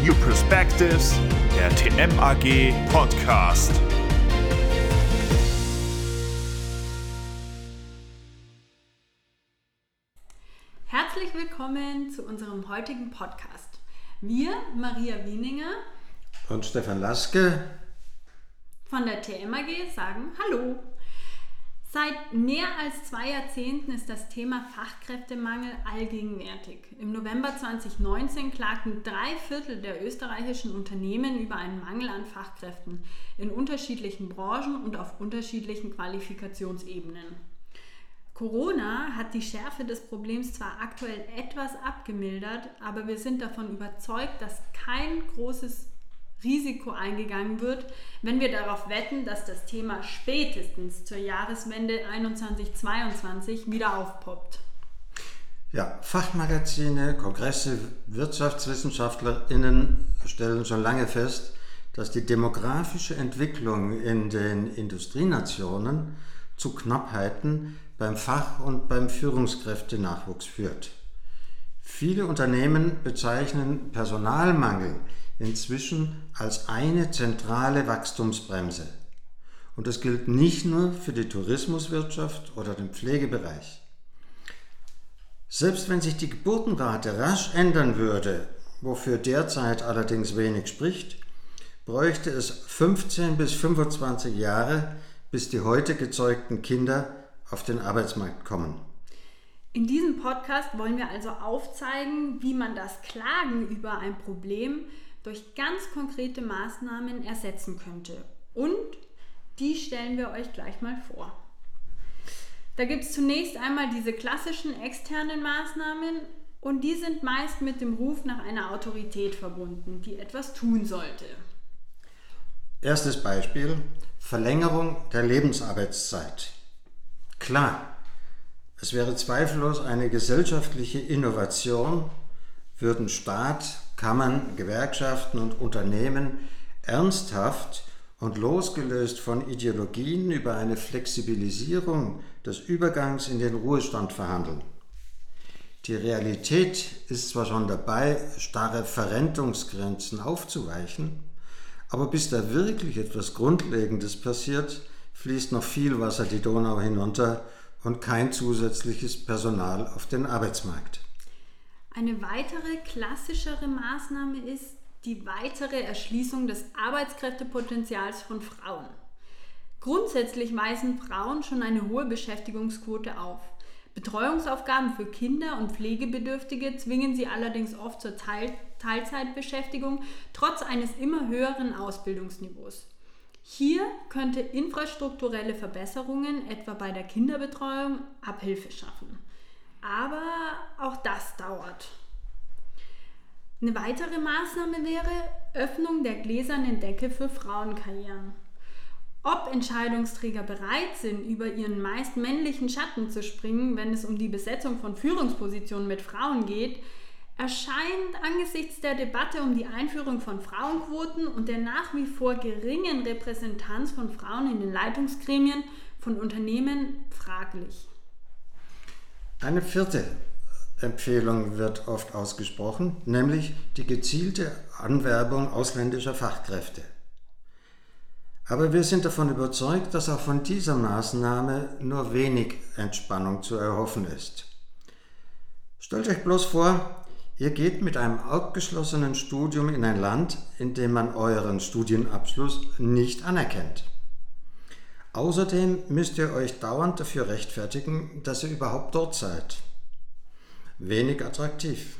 New Perspectives, der TMAG Podcast. Herzlich willkommen zu unserem heutigen Podcast. Wir, Maria Wieninger und Stefan Laske von der TMAG, sagen Hallo. Seit mehr als zwei Jahrzehnten ist das Thema Fachkräftemangel allgegenwärtig. Im November 2019 klagten drei Viertel der österreichischen Unternehmen über einen Mangel an Fachkräften in unterschiedlichen Branchen und auf unterschiedlichen Qualifikationsebenen. Corona hat die Schärfe des Problems zwar aktuell etwas abgemildert, aber wir sind davon überzeugt, dass kein großes Risiko eingegangen wird, wenn wir darauf wetten, dass das Thema spätestens zur Jahreswende 2021-2022 wieder aufpoppt. Ja, Fachmagazine, Kongresse, WirtschaftswissenschaftlerInnen stellen schon lange fest, dass die demografische Entwicklung in den Industrienationen zu Knappheiten beim Fach- und beim Führungskräftenachwuchs führt. Viele Unternehmen bezeichnen Personalmangel inzwischen als eine zentrale Wachstumsbremse. Und das gilt nicht nur für die Tourismuswirtschaft oder den Pflegebereich. Selbst wenn sich die Geburtenrate rasch ändern würde, wofür derzeit allerdings wenig spricht, bräuchte es 15 bis 25 Jahre, bis die heute gezeugten Kinder auf den Arbeitsmarkt kommen. In diesem Podcast wollen wir also aufzeigen, wie man das Klagen über ein Problem durch ganz konkrete Maßnahmen ersetzen könnte. Und die stellen wir euch gleich mal vor. Da gibt es zunächst einmal diese klassischen externen Maßnahmen und die sind meist mit dem Ruf nach einer Autorität verbunden, die etwas tun sollte. Erstes Beispiel, Verlängerung der Lebensarbeitszeit. Klar, es wäre zweifellos eine gesellschaftliche Innovation, würden Staat, Kammern, Gewerkschaften und Unternehmen ernsthaft und losgelöst von Ideologien über eine Flexibilisierung des Übergangs in den Ruhestand verhandeln. Die Realität ist zwar schon dabei, starre Verrentungsgrenzen aufzuweichen, aber bis da wirklich etwas Grundlegendes passiert, fließt noch viel Wasser die Donau hinunter und kein zusätzliches Personal auf den Arbeitsmarkt. Eine weitere klassischere Maßnahme ist die weitere Erschließung des Arbeitskräftepotenzials von Frauen. Grundsätzlich weisen Frauen schon eine hohe Beschäftigungsquote auf. Betreuungsaufgaben für Kinder und Pflegebedürftige zwingen sie allerdings oft zur Teil Teilzeitbeschäftigung trotz eines immer höheren Ausbildungsniveaus. Hier könnte infrastrukturelle Verbesserungen, etwa bei der Kinderbetreuung, Abhilfe schaffen. Aber auch das dauert. Eine weitere Maßnahme wäre Öffnung der gläsernen Decke für Frauenkarrieren. Ob Entscheidungsträger bereit sind, über ihren meist männlichen Schatten zu springen, wenn es um die Besetzung von Führungspositionen mit Frauen geht, erscheint angesichts der Debatte um die Einführung von Frauenquoten und der nach wie vor geringen Repräsentanz von Frauen in den Leitungsgremien von Unternehmen fraglich. Eine vierte Empfehlung wird oft ausgesprochen, nämlich die gezielte Anwerbung ausländischer Fachkräfte. Aber wir sind davon überzeugt, dass auch von dieser Maßnahme nur wenig Entspannung zu erhoffen ist. Stellt euch bloß vor, ihr geht mit einem abgeschlossenen Studium in ein Land, in dem man euren Studienabschluss nicht anerkennt. Außerdem müsst ihr euch dauernd dafür rechtfertigen, dass ihr überhaupt dort seid. Wenig attraktiv.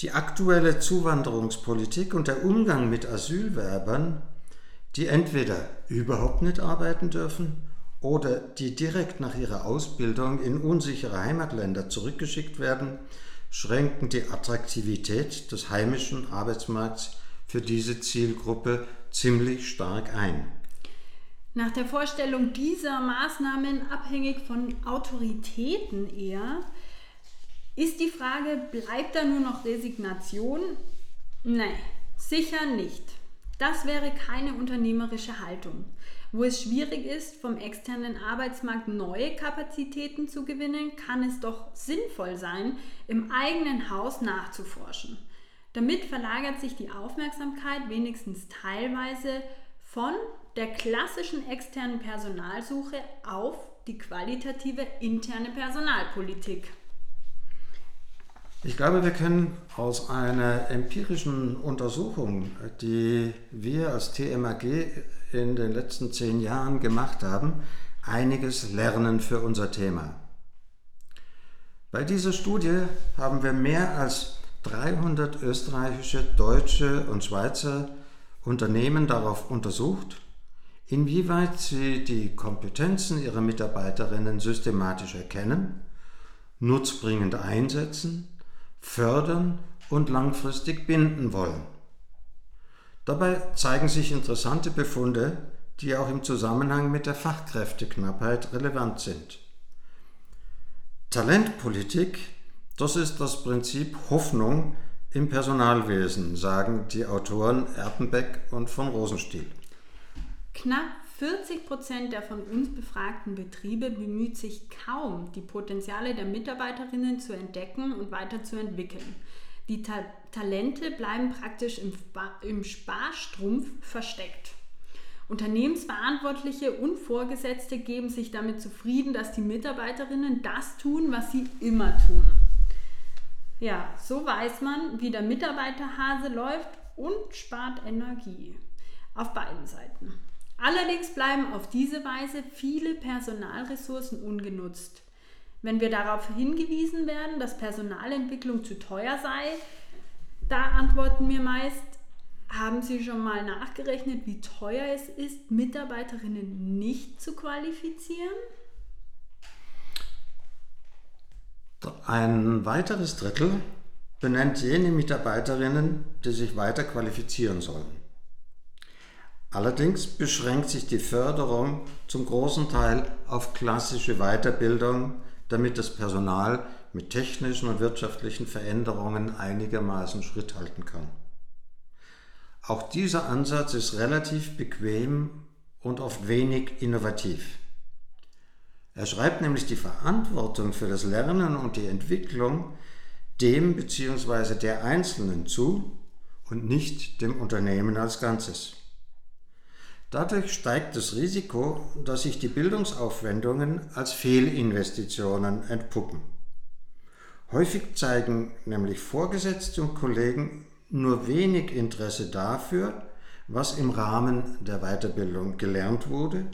Die aktuelle Zuwanderungspolitik und der Umgang mit Asylwerbern, die entweder überhaupt nicht arbeiten dürfen oder die direkt nach ihrer Ausbildung in unsichere Heimatländer zurückgeschickt werden, schränken die Attraktivität des heimischen Arbeitsmarkts für diese Zielgruppe ziemlich stark ein. Nach der Vorstellung dieser Maßnahmen abhängig von Autoritäten eher, ist die Frage, bleibt da nur noch Resignation? Nein, sicher nicht. Das wäre keine unternehmerische Haltung. Wo es schwierig ist, vom externen Arbeitsmarkt neue Kapazitäten zu gewinnen, kann es doch sinnvoll sein, im eigenen Haus nachzuforschen. Damit verlagert sich die Aufmerksamkeit wenigstens teilweise von der klassischen externen Personalsuche auf die qualitative interne Personalpolitik. Ich glaube, wir können aus einer empirischen Untersuchung, die wir als TMAG in den letzten zehn Jahren gemacht haben, einiges lernen für unser Thema. Bei dieser Studie haben wir mehr als 300 österreichische, deutsche und Schweizer Unternehmen darauf untersucht, inwieweit sie die Kompetenzen ihrer Mitarbeiterinnen systematisch erkennen, nutzbringend einsetzen, fördern und langfristig binden wollen. Dabei zeigen sich interessante Befunde, die auch im Zusammenhang mit der Fachkräfteknappheit relevant sind. Talentpolitik, das ist das Prinzip Hoffnung im Personalwesen, sagen die Autoren Erpenbeck und von Rosenstiel. Knapp 40 Prozent der von uns befragten Betriebe bemüht sich kaum, die Potenziale der Mitarbeiterinnen zu entdecken und weiterzuentwickeln. Die Ta Talente bleiben praktisch im, im Sparstrumpf versteckt. Unternehmensverantwortliche und Vorgesetzte geben sich damit zufrieden, dass die Mitarbeiterinnen das tun, was sie immer tun. Ja, so weiß man, wie der Mitarbeiterhase läuft und spart Energie. Auf beiden Seiten. Allerdings bleiben auf diese Weise viele Personalressourcen ungenutzt. Wenn wir darauf hingewiesen werden, dass Personalentwicklung zu teuer sei, da antworten wir meist, haben Sie schon mal nachgerechnet, wie teuer es ist, Mitarbeiterinnen nicht zu qualifizieren? Ein weiteres Drittel benennt jene Mitarbeiterinnen, die sich weiter qualifizieren sollen. Allerdings beschränkt sich die Förderung zum großen Teil auf klassische Weiterbildung, damit das Personal mit technischen und wirtschaftlichen Veränderungen einigermaßen Schritt halten kann. Auch dieser Ansatz ist relativ bequem und oft wenig innovativ. Er schreibt nämlich die Verantwortung für das Lernen und die Entwicklung dem bzw. der Einzelnen zu und nicht dem Unternehmen als Ganzes. Dadurch steigt das Risiko, dass sich die Bildungsaufwendungen als Fehlinvestitionen entpuppen. Häufig zeigen nämlich Vorgesetzte und Kollegen nur wenig Interesse dafür, was im Rahmen der Weiterbildung gelernt wurde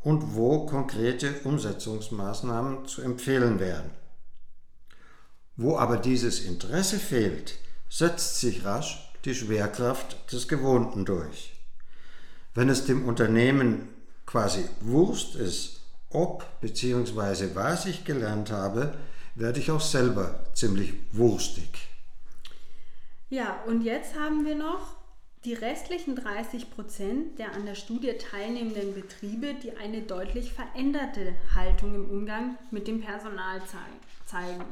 und wo konkrete Umsetzungsmaßnahmen zu empfehlen wären. Wo aber dieses Interesse fehlt, setzt sich rasch die Schwerkraft des Gewohnten durch. Wenn es dem Unternehmen quasi Wurst ist, ob bzw. was ich gelernt habe, werde ich auch selber ziemlich wurstig. Ja, und jetzt haben wir noch die restlichen 30 Prozent der an der Studie teilnehmenden Betriebe, die eine deutlich veränderte Haltung im Umgang mit dem Personal zeigen.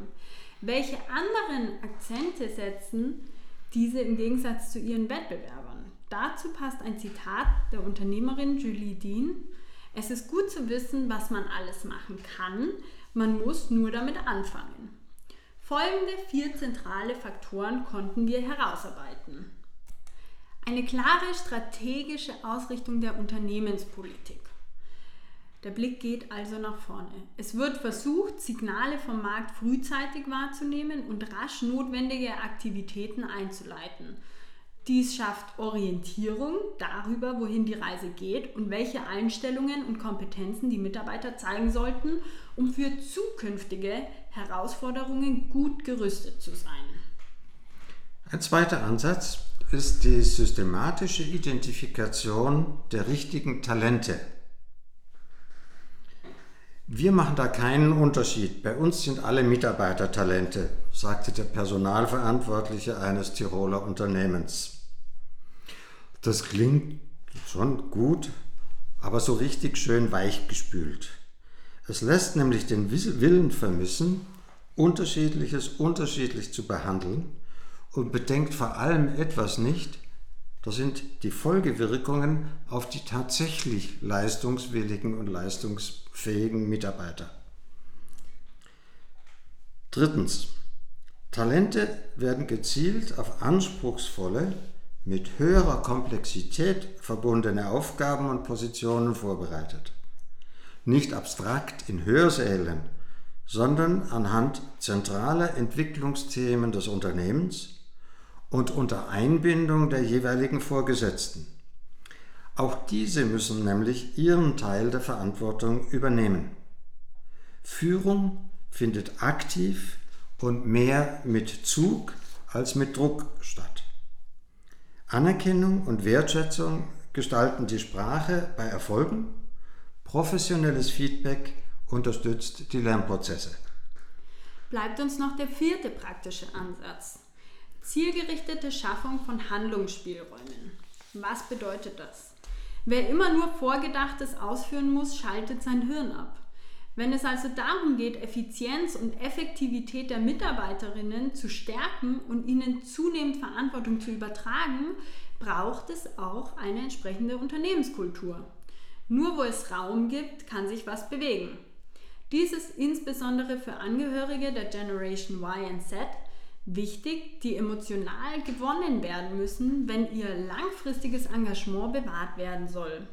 Welche anderen Akzente setzen diese im Gegensatz zu ihren Wettbewerbern? Dazu passt ein Zitat der Unternehmerin Julie Dean. Es ist gut zu wissen, was man alles machen kann, man muss nur damit anfangen. Folgende vier zentrale Faktoren konnten wir herausarbeiten. Eine klare strategische Ausrichtung der Unternehmenspolitik. Der Blick geht also nach vorne. Es wird versucht, Signale vom Markt frühzeitig wahrzunehmen und rasch notwendige Aktivitäten einzuleiten. Dies schafft Orientierung darüber, wohin die Reise geht und welche Einstellungen und Kompetenzen die Mitarbeiter zeigen sollten, um für zukünftige Herausforderungen gut gerüstet zu sein. Ein zweiter Ansatz ist die systematische Identifikation der richtigen Talente. Wir machen da keinen Unterschied. Bei uns sind alle Mitarbeiter Talente, sagte der Personalverantwortliche eines Tiroler Unternehmens. Das klingt schon gut, aber so richtig schön weichgespült. Es lässt nämlich den Willen vermissen, unterschiedliches unterschiedlich zu behandeln und bedenkt vor allem etwas nicht, das sind die Folgewirkungen auf die tatsächlich leistungswilligen und leistungsfähigen Mitarbeiter. Drittens. Talente werden gezielt auf anspruchsvolle, mit höherer Komplexität verbundene Aufgaben und Positionen vorbereitet. Nicht abstrakt in Hörsälen, sondern anhand zentraler Entwicklungsthemen des Unternehmens und unter Einbindung der jeweiligen Vorgesetzten. Auch diese müssen nämlich ihren Teil der Verantwortung übernehmen. Führung findet aktiv und mehr mit Zug als mit Druck statt. Anerkennung und Wertschätzung gestalten die Sprache bei Erfolgen, professionelles Feedback unterstützt die Lernprozesse. Bleibt uns noch der vierte praktische Ansatz. Zielgerichtete Schaffung von Handlungsspielräumen. Was bedeutet das? Wer immer nur Vorgedachtes ausführen muss, schaltet sein Hirn ab. Wenn es also darum geht, Effizienz und Effektivität der Mitarbeiterinnen zu stärken und ihnen zunehmend Verantwortung zu übertragen, braucht es auch eine entsprechende Unternehmenskultur. Nur wo es Raum gibt, kann sich was bewegen. Dies ist insbesondere für Angehörige der Generation Y und Z wichtig, die emotional gewonnen werden müssen, wenn ihr langfristiges Engagement bewahrt werden soll.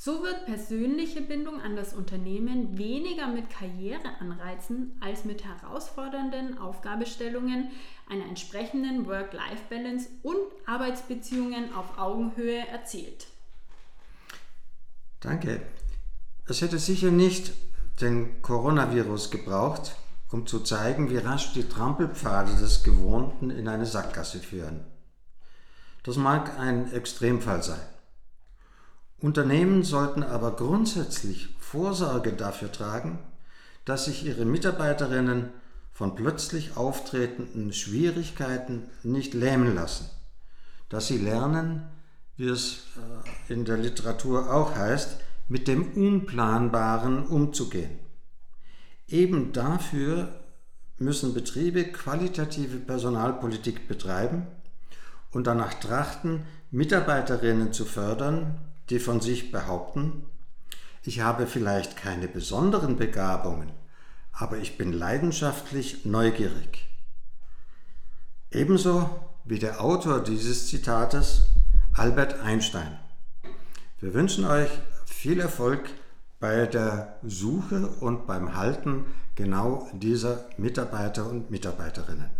So wird persönliche Bindung an das Unternehmen weniger mit Karriereanreizen als mit herausfordernden Aufgabestellungen, einer entsprechenden Work-Life-Balance und Arbeitsbeziehungen auf Augenhöhe erzielt. Danke. Es hätte sicher nicht den Coronavirus gebraucht, um zu zeigen, wie rasch die Trampelpfade des Gewohnten in eine Sackgasse führen. Das mag ein Extremfall sein. Unternehmen sollten aber grundsätzlich Vorsorge dafür tragen, dass sich ihre Mitarbeiterinnen von plötzlich auftretenden Schwierigkeiten nicht lähmen lassen, dass sie lernen, wie es äh, in der Literatur auch heißt, mit dem Unplanbaren umzugehen. Eben dafür müssen Betriebe qualitative Personalpolitik betreiben und danach trachten, Mitarbeiterinnen zu fördern, die von sich behaupten, ich habe vielleicht keine besonderen Begabungen, aber ich bin leidenschaftlich neugierig. Ebenso wie der Autor dieses Zitates, Albert Einstein. Wir wünschen euch viel Erfolg bei der Suche und beim Halten genau dieser Mitarbeiter und Mitarbeiterinnen.